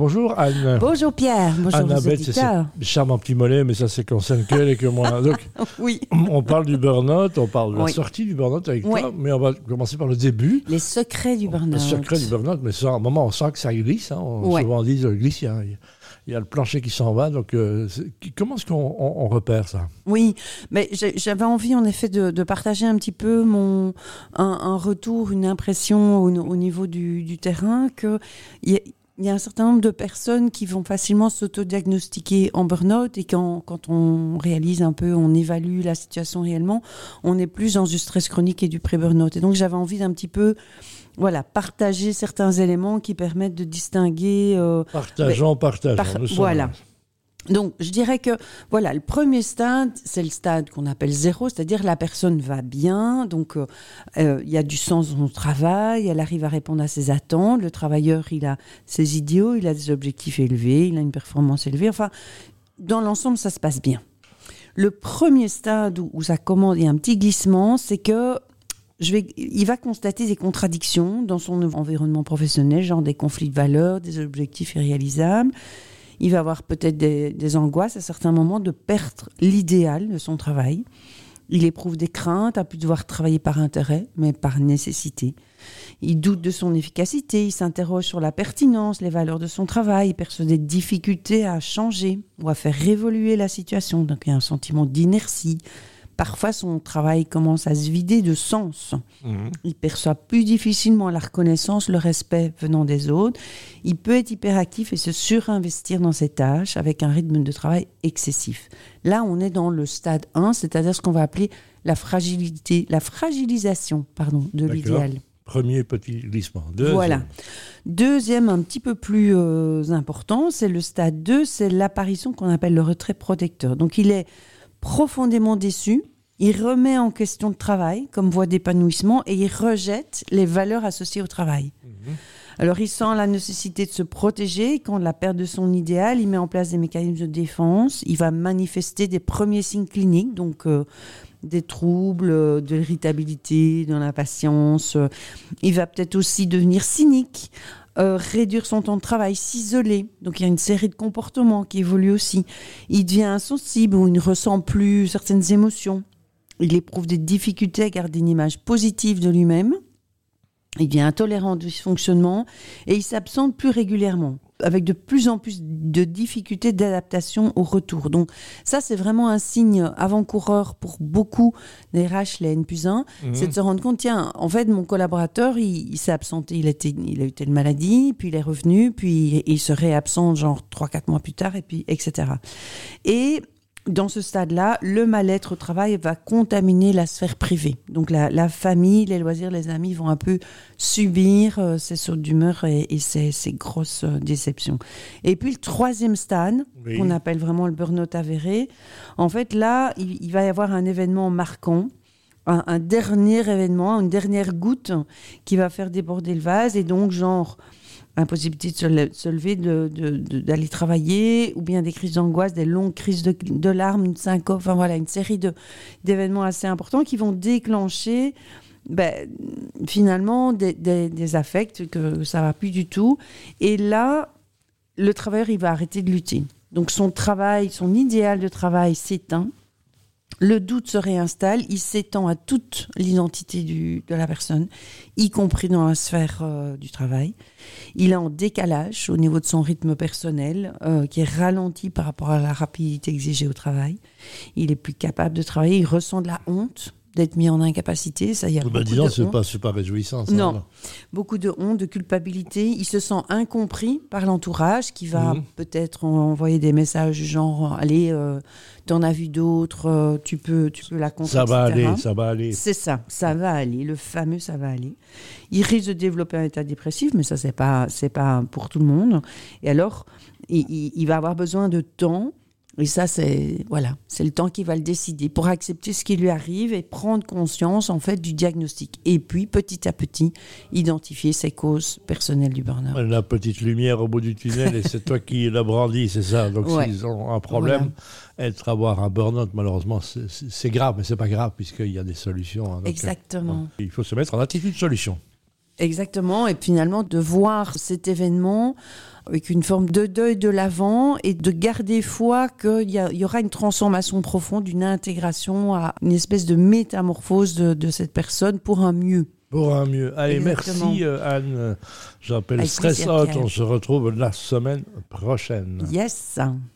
Bonjour Anne. Bonjour Pierre, bonjour Annabelle, c'est charmant petit mollet, mais ça, c'est concerne qu'elle et que moi. Donc, oui. On parle du burn-out, on parle de la sortie du burn-out avec toi, mais on va commencer par le début. Les secrets du burn-out. Les secrets du burn-out, mais ça, à un moment, on sent que ça glisse. Hein. On, Souvent, on dit, ça glisse, il y, a, le plancher qui s'en va. Donc, euh, comment est-ce qu'on repère ça? Oui, mais j'avais envie, en effet, de, partager un petit peu mon, un, retour, une impression au, niveau du, du terrain, que il y a un certain nombre de personnes qui vont facilement s'autodiagnostiquer en burn-out et quand, quand on réalise un peu, on évalue la situation réellement, on est plus dans du stress chronique et du pré-burn-out. Et donc j'avais envie d'un petit peu voilà, partager certains éléments qui permettent de distinguer. Euh, partageons, partageons. voilà. Donc, je dirais que, voilà, le premier stade, c'est le stade qu'on appelle zéro, c'est-à-dire la personne va bien, donc euh, euh, il y a du sens dans son travail, elle arrive à répondre à ses attentes, le travailleur, il a ses idéaux, il a des objectifs élevés, il a une performance élevée, enfin, dans l'ensemble, ça se passe bien. Le premier stade où, ça commence, il y a un petit glissement, c'est que je vais, il va constater des contradictions dans son environnement professionnel, genre des conflits de valeurs, des objectifs irréalisables il va avoir peut-être des, angoisses à certains moments de perdre l'idéal de son travail. Il éprouve des craintes à plus devoir travailler par intérêt, mais par nécessité. Il doute de son efficacité, il s'interroge sur la pertinence, les valeurs de son travail, il perçoit des difficultés à changer ou à faire évoluer la situation. Donc il y a un sentiment d'inertie, parfois son travail commence à se vider de sens. Mhm. Il perçoit plus difficilement la reconnaissance, le respect venant des autres. Il peut être hyperactif et se surinvestir dans ses tâches avec un rythme de travail excessif. Là, on est dans le stade 1, c'est-à-dire ce qu'on va appeler la fragilité, la fragilisation pardon, de l'idéal. Premier petit glissement. Deuxième. Voilà. Deuxième, un petit peu plus euh, important, c'est le stade 2, c'est l'apparition qu'on appelle le retrait protecteur. Donc il est profondément déçu, il remet en question le travail comme voie d'épanouissement et il rejette les valeurs associées au travail. Mhm. Alors il sent la nécessité de se protéger quand la perte de son idéal, il met en place des mécanismes de défense, il va manifester des premiers signes cliniques, donc euh, des troubles, euh, de l'irritabilité, de l'impatience. il va peut-être aussi devenir cynique euh, réduire son temps de travail, s'isoler. Donc il y a une série de comportements qui évoluent aussi. Il devient insensible ou il ne ressent plus certaines émotions. Il éprouve des difficultés à garder une image positive de lui-même. Il devient intolérant du dysfonctionnement et il s'absente plus régulièrement avec de plus en plus de difficultés d'adaptation au retour. Donc ça, c'est vraiment un signe avant-coureur pour beaucoup des RH, les N plus 1, mhm. c'est de se rendre compte, tiens, en fait, mon collaborateur, il, s'est absenté, il, était, il a eu telle maladie, puis il est revenu, puis il serait absent genre 3-4 mois plus tard, et puis etc. Et dans ce stade-là, le mal-être au travail va contaminer la sphère privée. Donc la, famille, les loisirs, les amis vont un peu subir euh, ces sautes d'humeur et, ces, grosses euh, déceptions. Et puis le troisième stade, qu'on appelle vraiment le burn-out avéré, en fait là, il, va y avoir un événement marquant. un, dernier événement, une dernière goutte qui va faire déborder le vase et donc genre impossibilité de se, lever, d'aller travailler, ou bien des crises d'angoisse, des longues crises de, larmes, une syncope, enfin voilà, une série d'événements assez importants qui vont déclencher ben, finalement des, des, affects que ça va plus du tout. Et là, le travailleur, il va arrêter de lutter. Donc son travail, son idéal de travail s'éteint le doute se réinstalle, il s'étend à toute l'identité de la personne, y compris dans la sphère euh, du travail. Il est en décalage au niveau de son rythme personnel, euh, qui est ralenti par rapport à la rapidité exigée au travail. Il est plus capable de travailler, il ressent de la honte d'être mis en incapacité. Ça y a bah, disons, c'est pas, pas réjouissant. Ça, non. beaucoup de honte, de culpabilité. Il se sent incompris par l'entourage qui va mhm. peut-être envoyer des messages genre Allez, euh, t'en as vu d'autres, euh, tu, peux, tu peux la compter. Ça va aller, ça va aller. C'est ça, ça va aller, le fameux ça va aller. Il risque de développer un état dépressif, mais ça, c'est pas, pas pour tout le monde. Et alors, il va avoir besoin de temps et ça, c'est voilà, c'est le temps qui va le décider pour accepter ce qui lui arrive et prendre conscience en fait du diagnostic. Et puis petit à petit, identifier ses causes personnelles du burn-out. La petite lumière au bout du tunnel et c'est toi qui la brandis, c'est ça. Donc s'ils ont un problème, être avoir un burn-out, malheureusement, c'est grave, mais c'est pas grave puisqu'il y a des solutions. Hein. Exactement. il faut se mettre en attitude solution. Exactement, et finalement de voir cet événement avec une forme de deuil de l'avant et de garder foi qu'il y, y, aura une transformation profonde, une intégration à une espèce de métamorphose de, de cette personne pour un mieux. Pour un mieux. Allez, Exactement. merci euh, Anne. J'appelle Stress Out. On se retrouve la semaine prochaine. Yes.